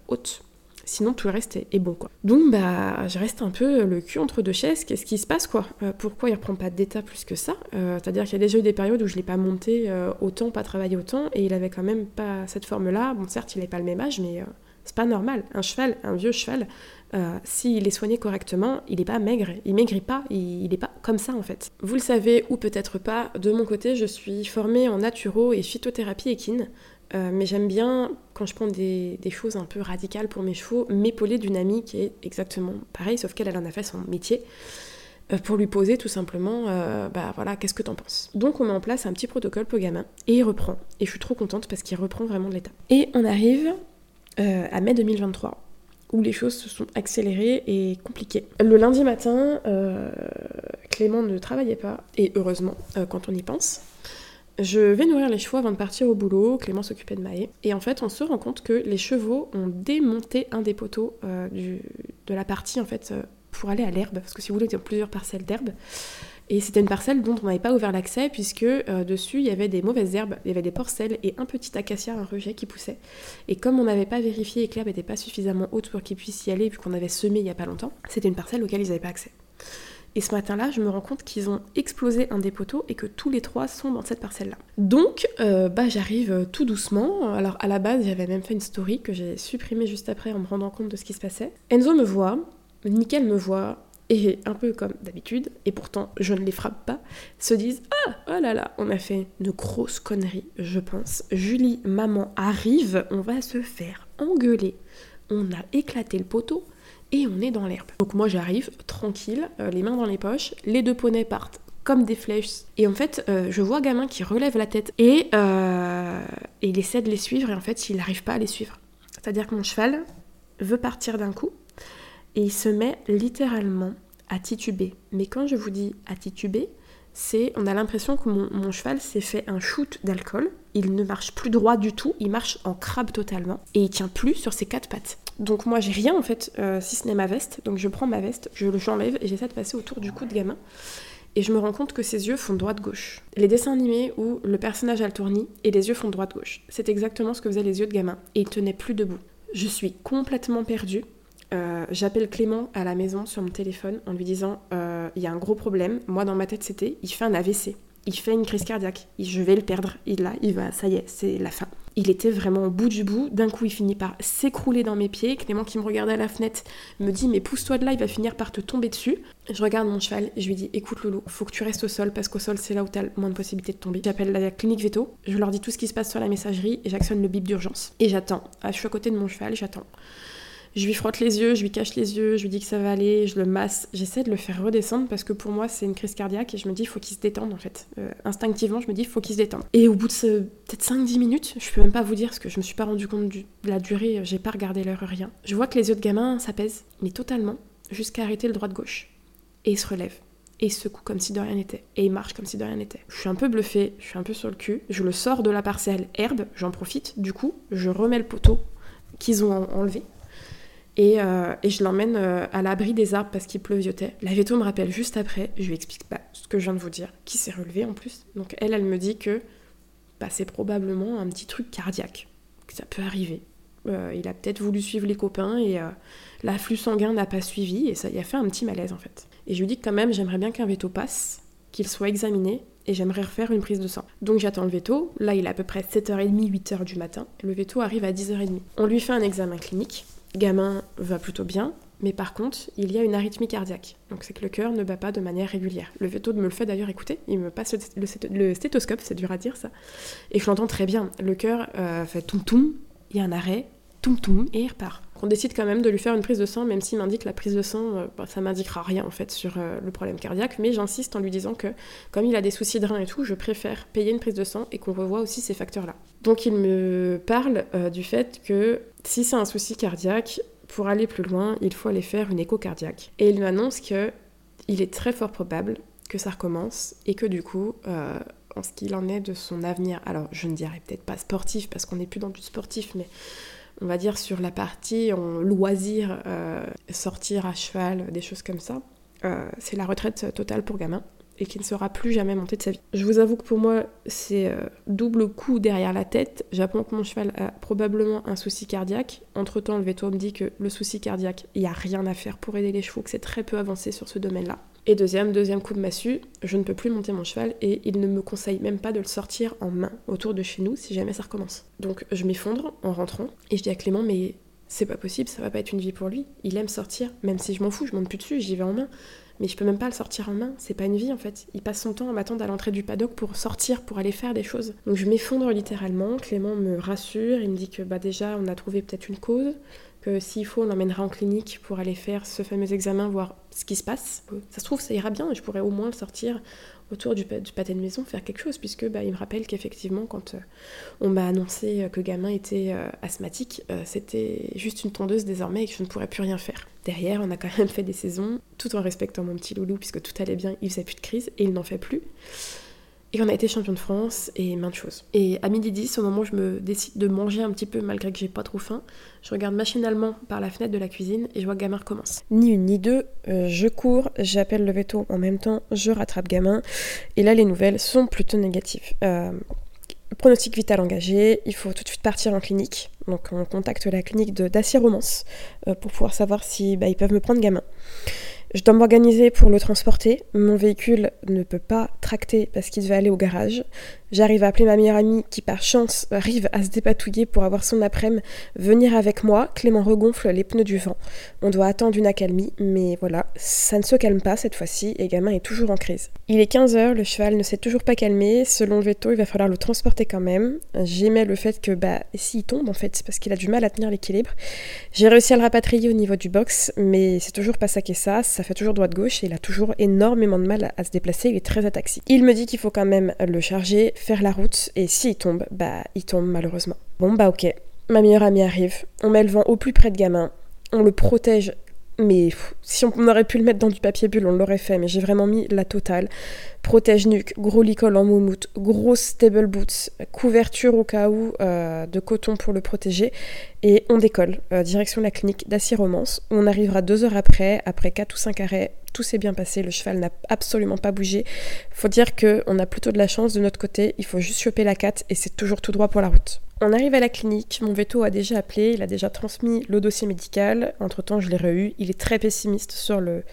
haute. Sinon, tout le reste est, bon, quoi. Donc, bah, je reste un peu le cul entre deux chaises. Qu'est-ce qui se passe, quoi? Euh, Pourquoi il reprend pas d'état plus que ça? Euh, C'est-à-dire qu'il y a déjà eu des périodes où je l'ai pas monté euh, autant, pas travaillé autant, et il avait quand même pas cette forme-là. Bon, certes, il n'avait pas le même âge, mais C'est pas normal. Un cheval, un vieux cheval, s'il est soigné correctement, il n'est pas maigre, il maigrit pas, il n'est pas comme ça en fait. Vous le savez ou peut-être pas, de mon côté, je suis formée en naturo et phytothérapie équine. Euh, mais j'aime bien, quand je prends des, choses un peu radicales pour mes chevaux, m'épauler d'une amie qui est exactement pareil, sauf qu'elle en a fait son métier, euh, pour lui poser tout simplement, euh, bah voilà, qu'est-ce que t'en penses? Donc on met en place un petit protocole pour gamin, et il reprend. Et je suis trop contente parce qu'il reprend vraiment de l'état. Et on arrive à mai 2023, où les choses se sont accélérées et compliquées. Le lundi matin, Clément ne travaillait pas, et heureusement, quand on y pense. Je vais nourrir les chevaux avant de partir au boulot, Clément s'occupait de Maë, et en fait on se rend compte que les chevaux ont démonté un des poteaux euh, de la partie en fait euh, pour aller à l'herbe, parce que si vous voulez, il y a plusieurs parcelles d'herbe, et c'était une parcelle dont on n'avait pas ouvert l'accès puisque euh, dessus il y avait des mauvaises herbes, il y avait des porcelles et un petit acacia, un rejet qui poussait. Et comme on n'avait pas vérifié et que l'herbe n'était pas suffisamment haute pour qu'ils puissent y aller vu qu'on avait semé il n'y a pas longtemps, c'était une parcelle auquel ils n'avaient pas accès. Et ce matin-là, je me rends compte qu'ils ont explosé un des poteaux et que tous les trois sont dans cette parcelle-là. Donc, euh, bah, j'arrive euh, tout doucement. Alors, à la base, j'avais même fait une story que j'ai supprimée juste après en me rendant compte de ce qui se passait. Enzo me voit, Nickel me voit, et un peu comme d'habitude, et pourtant je ne les frappe pas, se disent Ah, oh là là, on a fait une grosse connerie, je pense. Julie, maman arrive, on va se faire engueuler. On a éclaté le poteau, et on est dans l'herbe. Donc moi j'arrive tranquille, euh, les mains dans les poches, les deux poneys partent comme des flèches. Et en fait, euh, je vois gamin qui relève la tête et, euh, et il essaie de les suivre et en fait, il n'arrive pas à les suivre. C'est-à-dire que mon cheval veut partir d'un coup et il se met littéralement à tituber. Mais quand je vous dis à tituber, c'est on a l'impression que mon, mon cheval s'est fait un shoot d'alcool. Il ne marche plus droit du tout, il marche en crabe totalement et il tient plus sur ses quatre pattes. Donc moi j'ai rien en fait, euh, si ce n'est ma veste. Donc je prends ma veste, je le j'enlève et j'essaie de passer autour du cou de gamin. Et je me rends compte que ses yeux font droite-gauche. Les dessins animés où le personnage a le tournis et les yeux font droite-gauche. C'est exactement ce que faisaient les yeux de gamin. Et il tenait plus debout. Je suis complètement perdue. Euh, j'appelle Clément à la maison sur mon téléphone en lui disant euh, il y a un gros problème. Moi dans ma tête c'était il fait un AVC il fait une crise cardiaque, je vais le perdre, il là, il va, ça y est, c'est la fin. Il était vraiment au bout du bout, d'un coup il finit par s'écrouler dans mes pieds, Clément qui me regardait à la fenêtre me dit mais pousse-toi de là, il va finir par te tomber dessus. Je regarde mon cheval et je lui dis écoute Loulou, faut que tu restes au sol parce qu'au sol c'est là où t'as le moins de possibilités de tomber. J'appelle la clinique veto, je leur dis tout ce qui se passe sur la messagerie et j'actionne le bip d'urgence. Et j'attends, ah, je suis à côté de mon cheval, j'attends. Je lui frotte les yeux, je lui cache les yeux, je lui dis que ça va aller, je le masse. J'essaie de le faire redescendre parce que pour moi, c'est une crise cardiaque et je me dis, faut qu'il se détende en fait. Euh, instinctivement, je me dis, faut qu'il se détende. Et au bout de peut-être 5-10 minutes, je peux même pas vous dire parce que je me suis pas rendu compte de la durée, j'ai pas regardé l'heure, rien. Je vois que les yeux de gamin s'apaisent, mais totalement, jusqu'à arrêter le droit de gauche. Et il se relève. Et il secoue comme si de rien n'était. Et il marche comme si de rien n'était. Je suis un peu bluffée, je suis un peu sur le cul. Je le sors de la parcelle herbe, j'en profite. Du coup, je remets le poteau qu'ils ont enlevé euh, et, je l'emmène euh, à l'abri des arbres parce qu'il pleuviotait. La veto me rappelle juste après, je lui explique ce que je viens de vous dire, qui s'est relevé en plus. Donc elle, elle me dit que bah, c'est probablement un petit truc cardiaque, que ça peut arriver. Euh, il a peut-être voulu suivre les copains et l'afflux sanguin n'a pas suivi et ça y a fait un petit malaise en fait. Et je lui dis que quand même j'aimerais bien qu'un veto passe, qu'il soit examiné et j'aimerais refaire une prise de sang. Donc j'attends le veto, là il est à peu près 7h30, 8h du matin, le veto arrive à 10h30. On lui fait un examen clinique, gamin va plutôt bien, mais par contre, il y a une arythmie cardiaque. Donc c'est que le cœur ne bat pas de manière régulière. Le veto me le fait d'ailleurs écouter, il me passe le, stéthoscope, c'est dur à dire ça, et je l'entends très bien. Le cœur euh, fait toum toum, il y a un arrêt, toum toum, et il repart. On décide quand même de lui faire une prise de sang, même s'il m'indique la prise de sang, euh, bah, ça m'indiquera rien en fait sur euh, le problème cardiaque, mais j'insiste en lui disant que comme il a des soucis de rein et tout, je préfère payer une prise de sang et qu'on revoie aussi ces facteurs-là. Donc il me parle du fait que si c'est un souci cardiaque, pour aller plus loin, il faut aller faire une écho cardiaque. Et il m'annonce que il est très fort probable que ça recommence et que du coup, euh, en ce qu'il en est de son avenir, alors je ne dirais peut-être pas sportif parce qu'on n'est plus dans du sportif, mais on va dire sur la partie en loisir, euh, sortir à cheval, des choses comme ça, euh, c'est la retraite totale pour gamin et qui ne sera plus jamais monté de sa vie. Je vous avoue que pour moi, c'est euh, double coup derrière la tête. J'apprends que mon cheval a probablement un souci cardiaque. Entre-temps, le veto me dit que le souci cardiaque, il n'y a rien à faire pour aider les chevaux, que c'est très peu avancé sur ce domaine-là. Et deuxième, deuxième coup de massue, je ne peux plus monter mon cheval et il ne me conseille même pas de le sortir en main autour de chez nous si jamais ça recommence. Donc je m'effondre en rentrant et je dis à Clément, mais c'est pas possible, ça va pas être une vie pour lui. Il aime sortir, même si je m'en fous, je monte plus dessus, j'y vais en main. Mais je peux même pas le sortir en main, c'est pas une vie en fait. Il passe son temps à m'attendre à l'entrée du paddock pour sortir, pour aller faire des choses. Donc je m'effondre littéralement, Clément me rassure, il me dit que bah déjà on a trouvé peut-être une cause, s'il faut on l'emmènera en clinique pour aller faire ce fameux examen, voir ce qui se passe. Ça se trouve ça ira bien je pourrais au moins le sortir autour du, pâté de maison faire quelque chose, puisque bah, il me rappelle qu'effectivement, quand euh, on m'a annoncé euh, que gamin était euh, asthmatique, c'était juste une tondeuse désormais et que je ne pourrais plus rien faire. Derrière, on a quand même fait des saisons, tout en respectant mon petit loulou, puisque tout allait bien, il faisait plus de crise et il n'en fait plus. Et on a été champion de France et maintes choses. Et à midi 10, au moment où je me décide de manger un petit peu malgré que j'ai pas trop faim, je regarde machinalement par la fenêtre de la cuisine et je vois que Gamin recommence. Ni une ni deux, euh, je cours, j'appelle le veto en même temps, je rattrape Gamin. Et là, les nouvelles sont plutôt négatives. Euh, pronostic vital engagé, il faut tout de suite partir en clinique. Donc on contacte la clinique de Dacier Romance euh, pour pouvoir savoir si bah, ils peuvent me prendre gamin. Je dois m'organiser pour le transporter. Mon véhicule ne peut pas tracter parce qu'il devait aller au garage. J'arrive à appeler ma meilleure amie qui, par chance, arrive à se dépatouiller pour avoir son après-midi, venir avec moi. Clément regonfle les pneus du vent. On doit attendre une accalmie, mais voilà, ça ne se calme pas cette fois-ci et Gamin est toujours en crise. Il est 15h, le cheval ne s'est toujours pas calmé. Selon le veto, il va falloir le transporter quand même. J'aimais le fait que, bah, s'il tombe en fait, c'est parce qu'il a du mal à tenir l'équilibre. J'ai réussi à le rapatrier au niveau du box, mais c'est toujours pas ça qui est ça. Ça fait toujours droite-gauche et il a toujours énormément de mal à se déplacer. Il est très ataxique. Il me dit qu'il faut quand même le charger faire la route et s'il tombe, bah il tombe malheureusement. Bon bah ok, ma meilleure amie arrive, on met le vent au plus près de gamin, on le protège mais si on aurait pu le mettre dans du papier bulle, on l'aurait fait, mais j'ai vraiment mis la totale. Protège-nuque, gros licol en moumoute, grosse stable boots, couverture au cas où euh, de coton pour le protéger. Et on décolle, euh, direction la clinique d'Acier Romance. On arrivera deux heures après, après quatre ou cinq arrêts. Tout s'est bien passé, le cheval n'a absolument pas bougé. Faut dire qu'on a plutôt de la chance de notre côté, il faut juste choper la 4 et c'est toujours tout droit pour la route. On arrive à la clinique, mon veto a déjà appelé, il a déjà transmis le dossier médical, entre-temps je l'ai re il est très pessimiste sur le,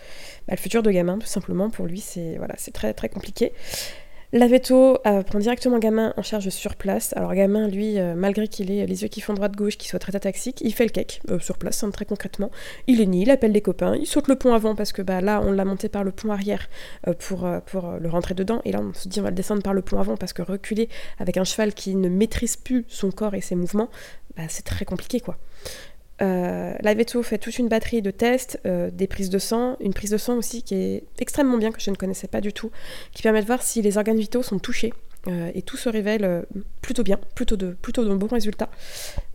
bah, futur de gamin tout simplement, pour lui c'est voilà, très très compliqué. La veto euh, prend directement gamin en charge sur place. Alors gamin, lui, euh, malgré qu'il ait les yeux qui font droite-gauche, qu'il soit très ataxique, il fait le cake euh, sur place, hein, très concrètement. Il est ni, il appelle des copains, il saute le pont avant parce que bah, là, on l'a monté par le pont arrière pour, pour le rentrer dedans. Et là, on se dit, on va le descendre par le pont avant parce que reculer avec un cheval qui ne maîtrise plus son corps et ses mouvements, bah, c'est très compliqué, quoi. Euh, fait toute une batterie de tests, euh, des prises de sang, une prise de sang aussi qui est extrêmement bien, que je ne connaissais pas du tout, qui permet de voir si les organes vitaux sont touchés. Euh, et tout se révèle plutôt bien, plutôt de, plutôt de bons résultats.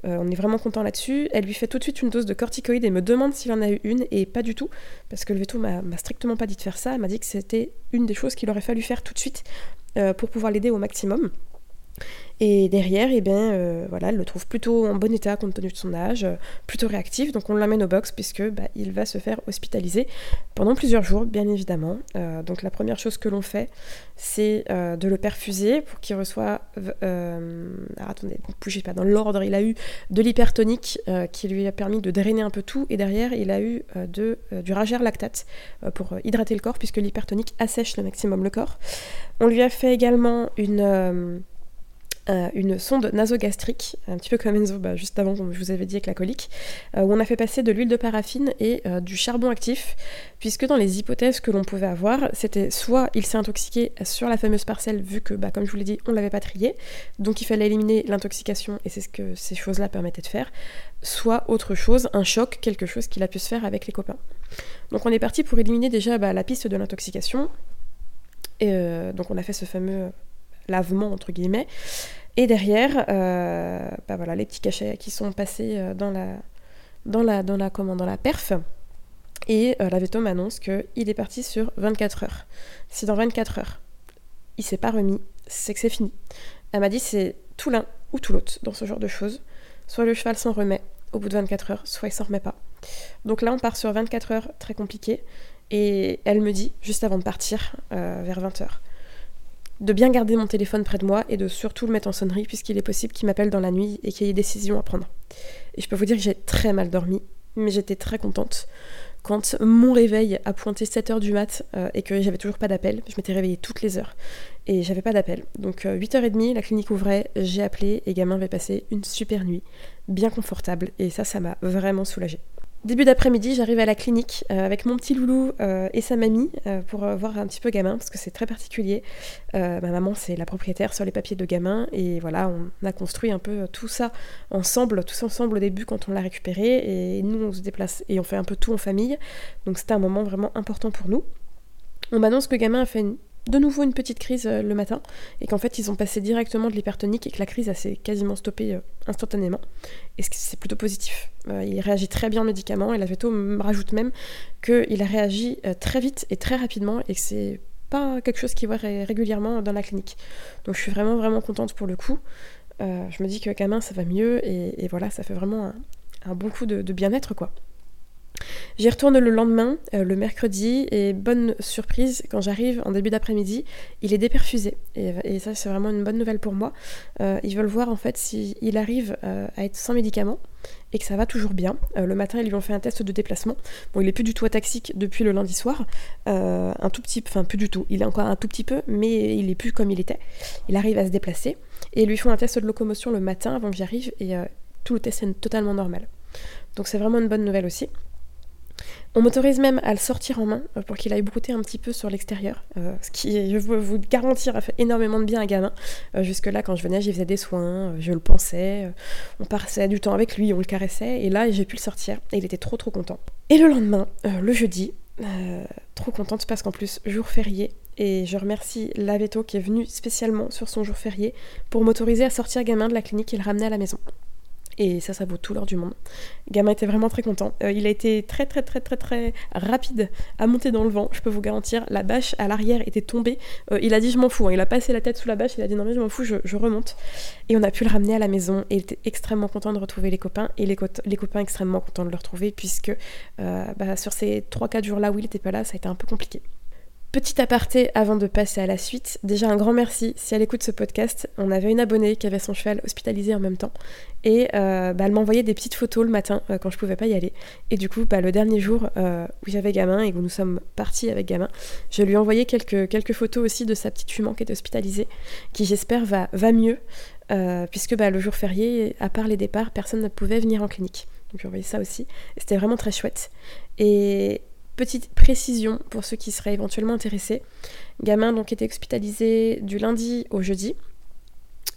on est vraiment content là-dessus. Elle lui fait tout de suite une dose de corticoïdes et me demande s'il en a eu une, et pas du tout, parce que le veto m'a strictement pas dit de faire ça. Elle m'a dit que c'était une des choses qu'il aurait fallu faire tout de suite pour pouvoir l'aider au maximum. Et derrière, eh bien, euh, voilà, elle le trouve plutôt en bon état compte tenu de son âge, euh, plutôt réactif. Donc on l'amène au box puisque bah, il va se faire hospitaliser pendant plusieurs jours, bien évidemment. Euh, donc la première chose que l'on fait, c'est de le perfuser pour qu'il reçoive. alors attendez, bougez pas dans l'ordre. Il a eu de l'hypertonique qui lui a permis de drainer un peu tout, et derrière, il a eu de, du ragère lactate pour hydrater le corps puisque l'hypertonique assèche le maximum le corps. On lui a fait également une euh, une sonde nasogastrique, un petit peu comme Enzo, bah, juste avant, comme je vous avais dit avec la colique, euh, où on a fait passer de l'huile de paraffine et euh, du charbon actif, puisque dans les hypothèses que l'on pouvait avoir, c'était soit il s'est intoxiqué sur la fameuse parcelle, vu que, bah, comme je vous l'ai dit, on l'avait pas trié, donc il fallait éliminer l'intoxication, et c'est ce que ces choses-là permettaient de faire, soit autre chose, un choc, quelque chose qu'il a pu se faire avec les copains. Donc on est parti pour éliminer déjà bah, la piste de l'intoxication, et donc on a fait ce fameux lavement entre guillemets. Et derrière, euh, bah voilà, les petits cachets qui sont passés euh, dans la, dans la, dans la, dans la perf. Et euh, la Veto m'annonce qu'il est parti sur 24 heures. Si dans 24 heures, il s'est pas remis, c'est que c'est fini. Elle m'a dit c'est tout l'un ou tout l'autre dans ce genre de choses. Soit le cheval s'en remet au bout de 24 heures, soit il s'en remet pas. Donc là, on part sur 24 heures, très compliqué. Et elle me dit, juste avant de partir, vers 20 heures, de bien garder mon téléphone près de moi et de surtout le mettre en sonnerie puisqu'il est possible qu'il m'appelle dans la nuit et qu'il y ait des décisions à prendre. Et je peux vous dire que j'ai très mal dormi, mais j'étais très contente quand mon réveil a pointé 7h du mat euh, et que j'avais toujours pas d'appel, je m'étais réveillée toutes les heures et j'avais pas d'appel. Donc 8h30, la clinique ouvrait, j'ai appelé et gamin avait passé une super nuit, bien confortable et ça, ça m'a vraiment soulagée. Début d'après-midi, j'arrive à la clinique euh, avec mon petit loulou euh, et sa mamie euh, pour voir un petit peu gamin parce que c'est très particulier. ma maman, c'est la propriétaire sur les papiers de gamin et voilà, on a construit un peu tout ça ensemble, tous ensemble au début quand on l'a récupéré et nous on se déplace et on fait un peu tout en famille. Donc c'était un moment vraiment important pour nous. On m'annonce que gamin a fait une de nouveau une petite crise euh, le matin et qu'en fait ils ont passé directement de l'hypertonique et que la crise s'est quasiment stoppée euh, instantanément. Et c'est plutôt positif. Euh, il réagit très bien au médicament et la veto me rajoute même qu'il a réagi très vite et très rapidement et que c'est pas quelque chose qui voit régulièrement dans la clinique. Donc je suis vraiment vraiment contente pour le coup. je me dis que gamin ça va mieux et, voilà ça fait vraiment un, bon coup de bien-être quoi. J'y retourne le lendemain, euh, le mercredi, et bonne surprise, quand j'arrive en début d'après-midi, il est déperfusé. Et, ça, c'est vraiment une bonne nouvelle pour moi. Euh, ils veulent voir en fait s'il arrive euh, à être sans médicaments et que ça va toujours bien. le matin, ils lui ont fait un test de déplacement. Bon, il est plus du tout ataxique depuis le lundi soir. un tout petit, enfin plus du tout. Il est encore un tout petit peu, mais il est plus comme il était. Il arrive à se déplacer. Et ils lui font un test de locomotion le matin avant que j'arrive, et tout le test est totalement normal. Donc c'est vraiment une bonne nouvelle aussi. On m'autorise même à le sortir en main euh, pour qu'il aille brouter un petit peu sur l'extérieur, euh, ce qui, je veux vous garantir, a fait énormément de bien à gamin. Euh, jusque-là, quand je venais, j'y faisais des soins, je le pensais, on passait du temps avec lui, on le caressait, et là, j'ai pu le sortir, et il était trop trop content. Et le lendemain, le jeudi, trop contente parce qu'en plus, jour férié, et je remercie Laveto qui est venu spécialement sur son jour férié pour m'autoriser à sortir gamin de la clinique et le ramener à la maison. Et ça, ça vaut tout l'or du monde. Gamin était vraiment très content. Euh, il a été très très très très très rapide à monter dans le vent, je peux vous garantir. La bâche à l'arrière était tombée. Euh, il a dit je m'en fous. Hein. Il a passé la tête sous la bâche, il a dit non mais je m'en fous, je, remonte. Et on a pu le ramener à la maison. Et il était extrêmement content de retrouver les copains. Et les, copains extrêmement contents de le retrouver puisque euh, bah, sur ces 3-4 jours-là où il était pas là, ça a été un peu compliqué. Petit aparté avant de passer à la suite, déjà un grand merci si elle écoute ce podcast. On avait une abonnée qui avait son cheval hospitalisé en même temps et euh, bah, elle m'envoyait des petites photos le matin euh, quand je pouvais pas y aller. Et du coup, bah, le dernier jour euh, où j'avais gamin et où nous sommes partis avec gamin, je lui ai envoyé quelques, quelques photos aussi de sa petite jument qui est hospitalisée, qui j'espère va, va mieux, puisque bah, le jour férié, à part les départs, personne ne pouvait venir en clinique. Donc j'ai envoyé ça aussi. C'était vraiment très chouette. Et Petite précision pour ceux qui seraient éventuellement intéressés. Gamin donc était hospitalisé du lundi au jeudi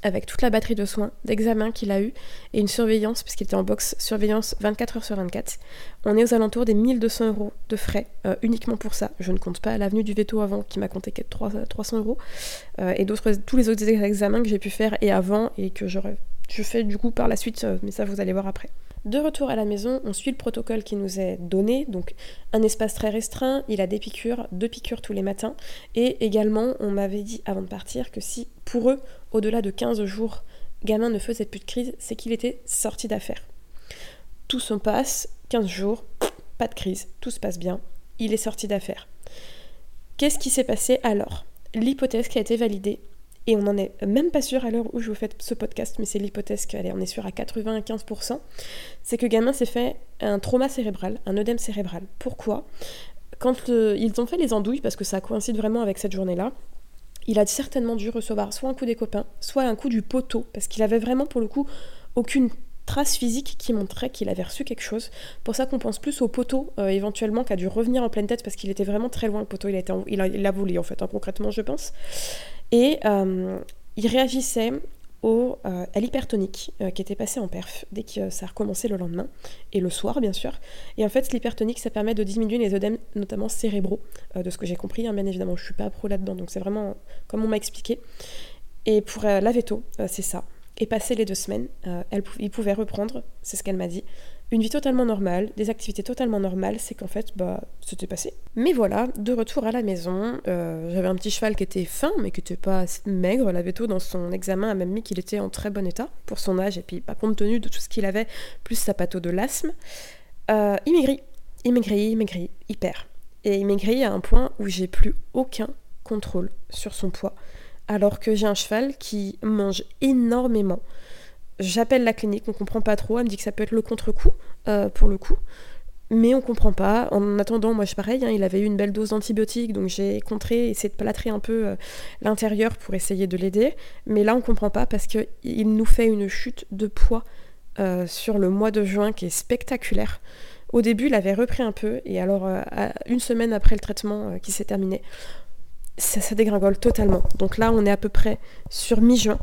avec toute la batterie de soins, d'examens qu'il a eu et une surveillance, puisqu'il était en box surveillance 24 heures sur 24. On est aux alentours des 1200 euros de frais euh, uniquement pour ça. Je ne compte pas l'avenue du veto avant qui m'a compté 300 euros euh, et d'autres, tous les autres examens que j'ai pu faire et avant et que je fais du coup par la suite, euh, mais ça vous allez voir après. De retour à la maison, on suit le protocole qui nous est donné, donc un espace très restreint, il a des piqûres, deux piqûres tous les matins, et également on m'avait dit avant de partir que si pour eux, au-delà de 15 jours, gamin ne faisait plus de crise, c'est qu'il était sorti d'affaire. Tout se passe, 15 jours, pas de crise, tout se passe bien, il est sorti d'affaire. Qu'est-ce qui s'est passé alors? L'hypothèse qui a été validée et on n'en est même pas sûr à l'heure où je vous fais ce podcast, mais c'est l'hypothèse qu'elle on est sûr à 95%, c'est que gamin s'est fait un trauma cérébral, un œdème cérébral. Pourquoi? Quand ils ont fait les andouilles, parce que ça coïncide vraiment avec cette journée-là, il a certainement dû recevoir soit un coup des copains, soit un coup du poteau, parce qu'il avait vraiment pour le coup aucune trace physique qui montrait qu'il avait reçu quelque chose. Pour ça qu'on pense plus au poteau euh, éventuellement qui a dû revenir en pleine tête parce qu'il était vraiment très loin le poteau, il a, été il volé en fait, hein, concrètement je pense. Et euh, il réagissait euh, à l'hypertonique qui était passé en perf dès que ça a le lendemain et le soir bien sûr. Et en fait l'hypertonique ça permet de diminuer les œdèmes notamment cérébraux de ce que j'ai compris hein, bien évidemment je suis pas pro là-dedans donc c'est vraiment comme on m'a expliqué. Et pour la veto c'est ça. Et passé les deux semaines, euh, elle, il pouvait reprendre, c'est ce qu'elle m'a dit, une vie totalement normale, des activités totalement normales, c'est qu'en fait, bah, c'était passé. Mais voilà, de retour à la maison, euh, j'avais un petit cheval qui était fin, mais qui n'était pas maigre. La veto, dans son examen, a même mis qu'il était en très bon état pour son âge, et puis pas bah, compte tenu de tout ce qu'il avait, plus sa pato de l'asthme. Euh, il maigrit, il maigrit, il maigrit, hyper. Et il maigrit à un point où j'ai plus aucun contrôle sur son poids alors que j'ai un cheval qui mange énormément. J'appelle la clinique, on comprend pas trop, elle me dit que ça peut être le contre-coup, euh, pour le coup. mais on comprend pas. En attendant, moi, je pareil, hein, il avait eu une belle dose d'antibiotiques, donc j'ai contré, essayé de plâtrer un peu euh, l'intérieur pour essayer de l'aider. Mais là, on comprend pas parce qu'il nous fait une chute de poids euh, sur le mois de juin qui est spectaculaire. Au début, il avait repris un peu, et alors, une semaine après le traitement qui s'est terminé, ça dégringole totalement. Donc là, on est à peu près sur mi-juin.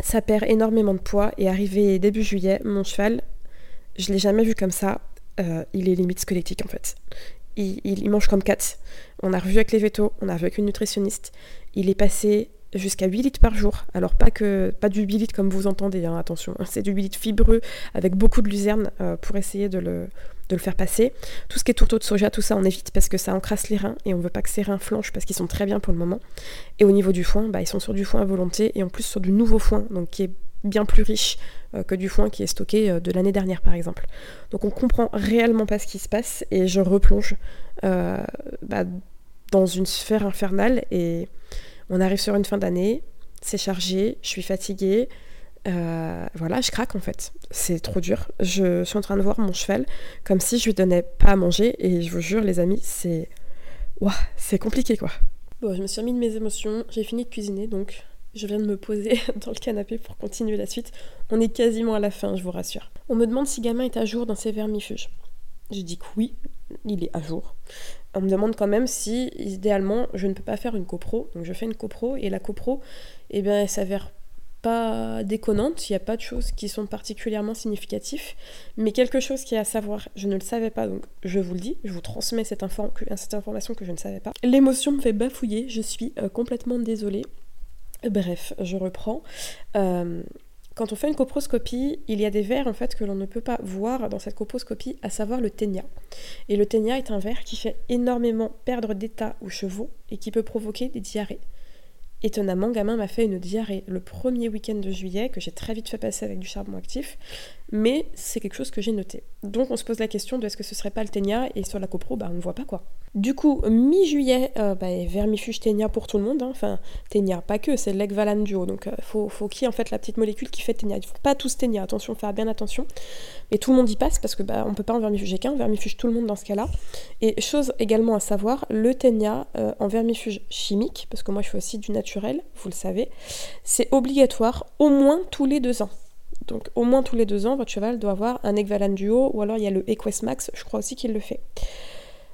Ça perd énormément de poids, et arrivé début juillet, mon cheval, je l'ai jamais vu comme ça euh, il est limite squelettique en fait. Il, mange comme 4. On a revu avec les vétos, on a revu avec une nutritionniste. Il est passé jusqu'à 8 litres par jour. Alors pas que pas du 8 litres comme vous entendez, hein, attention. C'est du 8 litres fibreux avec beaucoup de luzerne euh, pour essayer de le, le, faire passer. Tout ce qui est tourteau de soja, tout ça on évite parce que ça encrasse les reins et on veut pas que ces reins flanchent parce qu'ils sont très bien pour le moment. Et au niveau du foin, bah, ils sont sur du foin à volonté et en plus sur du nouveau foin, donc qui est bien plus riche euh, que du foin qui est stocké euh, de l'année dernière par exemple. Donc on comprend réellement pas ce qui se passe et je replonge euh, bah, dans une sphère infernale et on arrive sur une fin d'année, c'est chargé, je suis fatiguée, voilà, je craque en fait. C'est trop dur. Je suis en train de voir mon cheval comme si je lui donnais pas à manger et je vous jure les amis, c'est... c'est compliqué quoi. Bon, je me suis remis de mes émotions, j'ai fini de cuisiner donc je viens de me poser dans le canapé pour continuer la suite. On est quasiment à la fin, je vous rassure. On me demande si Gamin est à jour dans ses vermifuges. Je dis que oui, il est à jour. On me demande quand même si, idéalement, je ne peux pas faire une copro. Donc je fais une copro et la copro, eh bien, elle s'avère pas déconnante, il n'y a pas de choses qui sont particulièrement significatives, mais quelque chose qui est à savoir, je ne le savais pas, donc je vous le dis, je vous transmets cette, cette information que je ne savais pas. L'émotion me fait bafouiller, je suis euh, complètement désolée. Bref, je reprends. Euh, quand on fait une coproscopie, il y a des vers en fait que l'on ne peut pas voir dans cette coproscopie, à savoir le ténia. Et le ténia est un ver qui fait énormément perdre d'état aux chevaux et qui peut provoquer des diarrhées. Étonnamment, gamin m'a fait une diarrhée le premier week-end de juillet que j'ai très vite fait passer avec du charbon actif, mais c'est quelque chose que j'ai noté. Donc on se pose la question de est-ce que ce serait pas le ténia et sur la copro, bah on voit pas quoi. Du coup, mi-juillet, euh, bah, vermifuge ténia pour tout le monde, hein. enfin ténia, pas que, c'est l'Ecvalan duo, donc euh, faut, faut qui en fait la petite molécule qui fait ténia. Il faut pas tous ténia, attention, faire bien attention. Mais tout le monde y passe parce que bah, on peut pas en vermifuger qu'un, vermifuge tout le monde dans ce cas-là. Et chose également à savoir, le ténia euh, en vermifuge chimique, parce que moi je fais aussi du naturel, vous le savez, c'est obligatoire au moins tous les deux ans. Donc au moins tous les deux ans, votre cheval doit avoir un Ecvalan duo, ou alors il y a le Equest Max, je crois aussi qu'il le fait.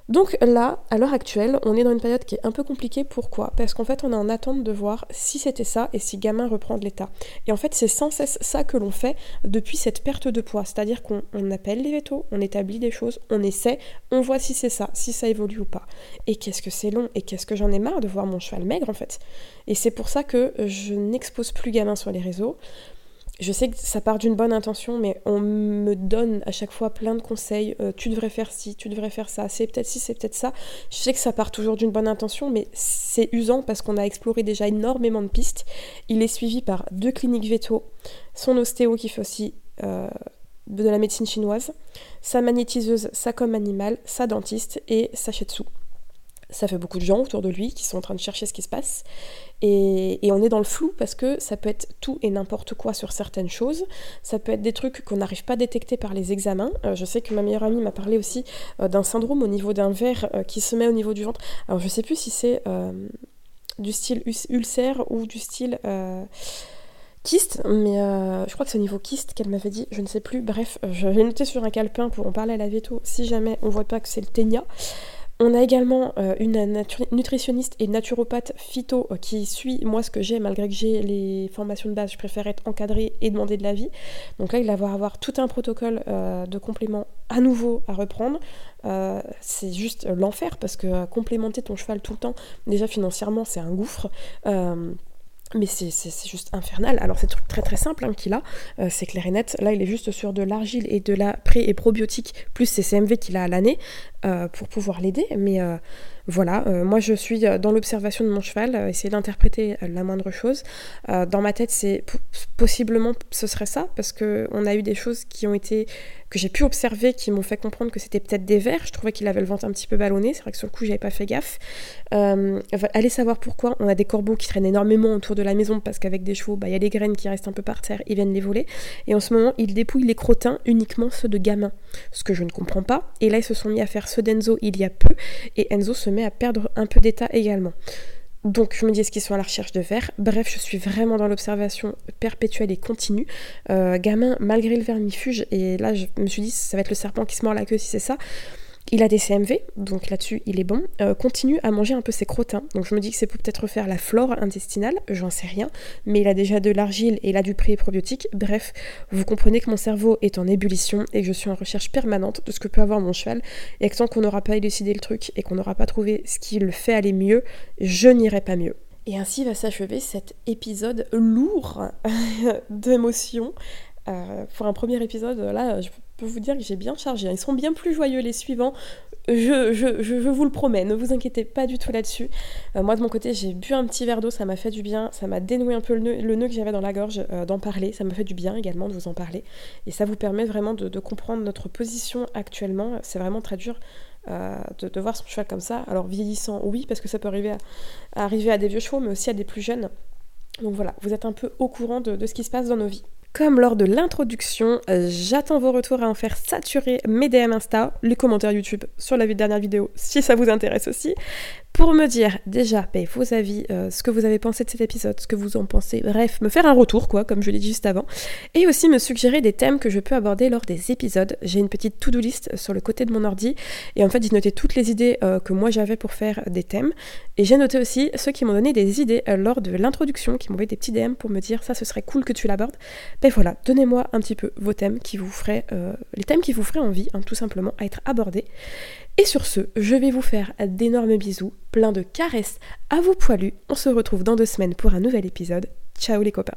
Donc là, à l'heure actuelle, on est dans une période qui est un peu compliquée. Pourquoi? Parce qu'en fait, on est en attente de voir si c'était ça et si gamin reprend de l'état. Et en fait, c'est sans cesse ça que l'on fait depuis cette perte de poids. C'est-à-dire qu'on appelle les vétos, on établit des choses, on essaie, on voit si c'est ça, si ça évolue ou pas. Et qu'est-ce que c'est long et qu'est-ce que j'en ai marre de voir mon cheval maigre en fait? Et c'est pour ça que je n'expose plus gamin sur les réseaux je sais que ça part d'une bonne intention, mais on me donne à chaque fois plein de conseils. Euh, tu devrais faire ci, tu devrais faire ça, c'est peut-être ci, c'est peut-être ça. Je sais que ça part toujours d'une bonne intention, mais c'est usant parce qu'on a exploré déjà énormément de pistes. Il est suivi par deux cliniques veto, son ostéo qui fait aussi euh, de la médecine chinoise, sa magnétiseuse, sa com animale, sa dentiste et sa shiatsu ça fait beaucoup de gens autour de lui qui sont en train de chercher ce qui se passe. Et, on est dans le flou parce que ça peut être tout et n'importe quoi sur certaines choses. Ça peut être des trucs qu'on n'arrive pas à détecter par les examens. Euh, je sais que ma meilleure amie m'a parlé aussi euh, d'un syndrome au niveau d'un verre euh, qui se met au niveau du ventre. Alors je sais plus si c'est du style ulcère ou du style kyste, mais je crois que c'est au niveau kyste qu'elle m'avait dit, je ne sais plus. Bref, je vais noter sur un calepin pour en parler à la veto si jamais on voit pas que c'est le ténia. On a également euh, une nutritionniste et naturopathe phyto euh, qui suit moi ce que j'ai, malgré que j'ai les formations de base, je préfère être encadrée et demander de l'avis. Donc là, il va avoir tout un protocole euh, de compléments à nouveau à reprendre. c'est juste l'enfer parce que complémenter ton cheval tout le temps, déjà financièrement, c'est un gouffre. Mais c'est juste infernal. Alors c'est très très simple hein, qu'il a, euh, c'est clair et net. Là il est juste sur de l'argile et de la pré et probiotique plus ses CMV qu'il a à l'année euh, pour pouvoir l'aider. Mais euh, Voilà, moi je suis dans l'observation de mon cheval, essayer d'interpréter la moindre chose. dans ma tête, c'est possiblement ce serait ça, parce qu'on a eu des choses qui ont été que j'ai pu observer qui m'ont fait comprendre que c'était peut-être des vers. Je trouvais qu'il avait le ventre un petit peu ballonné. C'est vrai que sur le coup, j'avais pas fait gaffe. Euh, allez savoir pourquoi. On a des corbeaux qui traînent énormément autour de la maison parce qu'avec des chevaux, bah, il y a des graines qui restent un peu par terre. Ils viennent les voler. Et en ce moment, ils dépouillent les crottins uniquement ceux de gamins. Ce que je ne comprends pas. Et là, ils se sont mis à faire ceux d'Enzo il y a peu. Et Enzo se met à perdre un peu d'état également. Donc je me dis est-ce qu'ils sont à la recherche de verre? Bref, je suis vraiment dans l'observation perpétuelle et continue. Euh, gamin, malgré le vermifuge, et là je me suis dit ça va être le serpent qui se mord la queue si c'est ça. Il a des CMV, donc là-dessus il est bon. Euh, continue à manger un peu ses crottins. Donc je me dis que c'est pour peut-être refaire la flore intestinale, j'en sais rien. Mais il a déjà de l'argile et il a du pré probiotique. Bref, vous comprenez que mon cerveau est en ébullition et que je suis en recherche permanente de ce que peut avoir mon cheval. Et que tant qu'on n'aura pas élucidé le truc et qu'on n'aura pas trouvé ce qui le fait aller mieux, je n'irai pas mieux. Et ainsi va s'achever cet épisode lourd d'émotions. Euh, pour un premier épisode, là, je peux vous dire que j'ai bien chargé. Ils sont bien plus joyeux les suivants. Je, je, vous le promets, ne vous inquiétez pas du tout là-dessus. Euh, moi de mon côté, j'ai bu un petit verre d'eau, ça m'a fait du bien, ça m'a dénoué un peu le nœud, que j'avais dans la gorge euh, d'en parler, ça m'a fait du bien également de vous en parler. Et ça vous permet vraiment de, comprendre notre position actuellement. C'est vraiment très dur de, voir son cheval comme ça. Alors vieillissant, oui, parce que ça peut arriver à, arriver à des vieux chevaux, mais aussi à des plus jeunes. Donc voilà, vous êtes un peu au courant de ce qui se passe dans nos vies. Comme lors de l'introduction, j'attends vos retours à en faire saturer mes DM Insta, les commentaires YouTube sur la dernière vidéo si ça vous intéresse aussi pour me dire déjà ben, vos avis, euh, ce que vous avez pensé de cet épisode, ce que vous en pensez, bref, me faire un retour, quoi, comme je l'ai dit juste avant, et aussi me suggérer des thèmes que je peux aborder lors des épisodes. J'ai une petite to-do list sur le côté de mon ordi, et en fait, j'ai noté toutes les idées euh, que moi j'avais pour faire des thèmes, et j'ai noté aussi ceux qui m'ont donné des idées euh, lors de l'introduction, qui m'ont envoyé des petits DM pour me dire ça, ce serait cool que tu l'abordes. Ben voilà, donnez-moi un petit peu vos thèmes qui vous feraient, les thèmes qui vous feraient envie, hein, tout simplement, à être abordés. Et sur ce, je vais vous faire d'énormes bisous, plein de caresses à vos poilus. On se retrouve dans deux semaines pour un nouvel épisode. Ciao les copains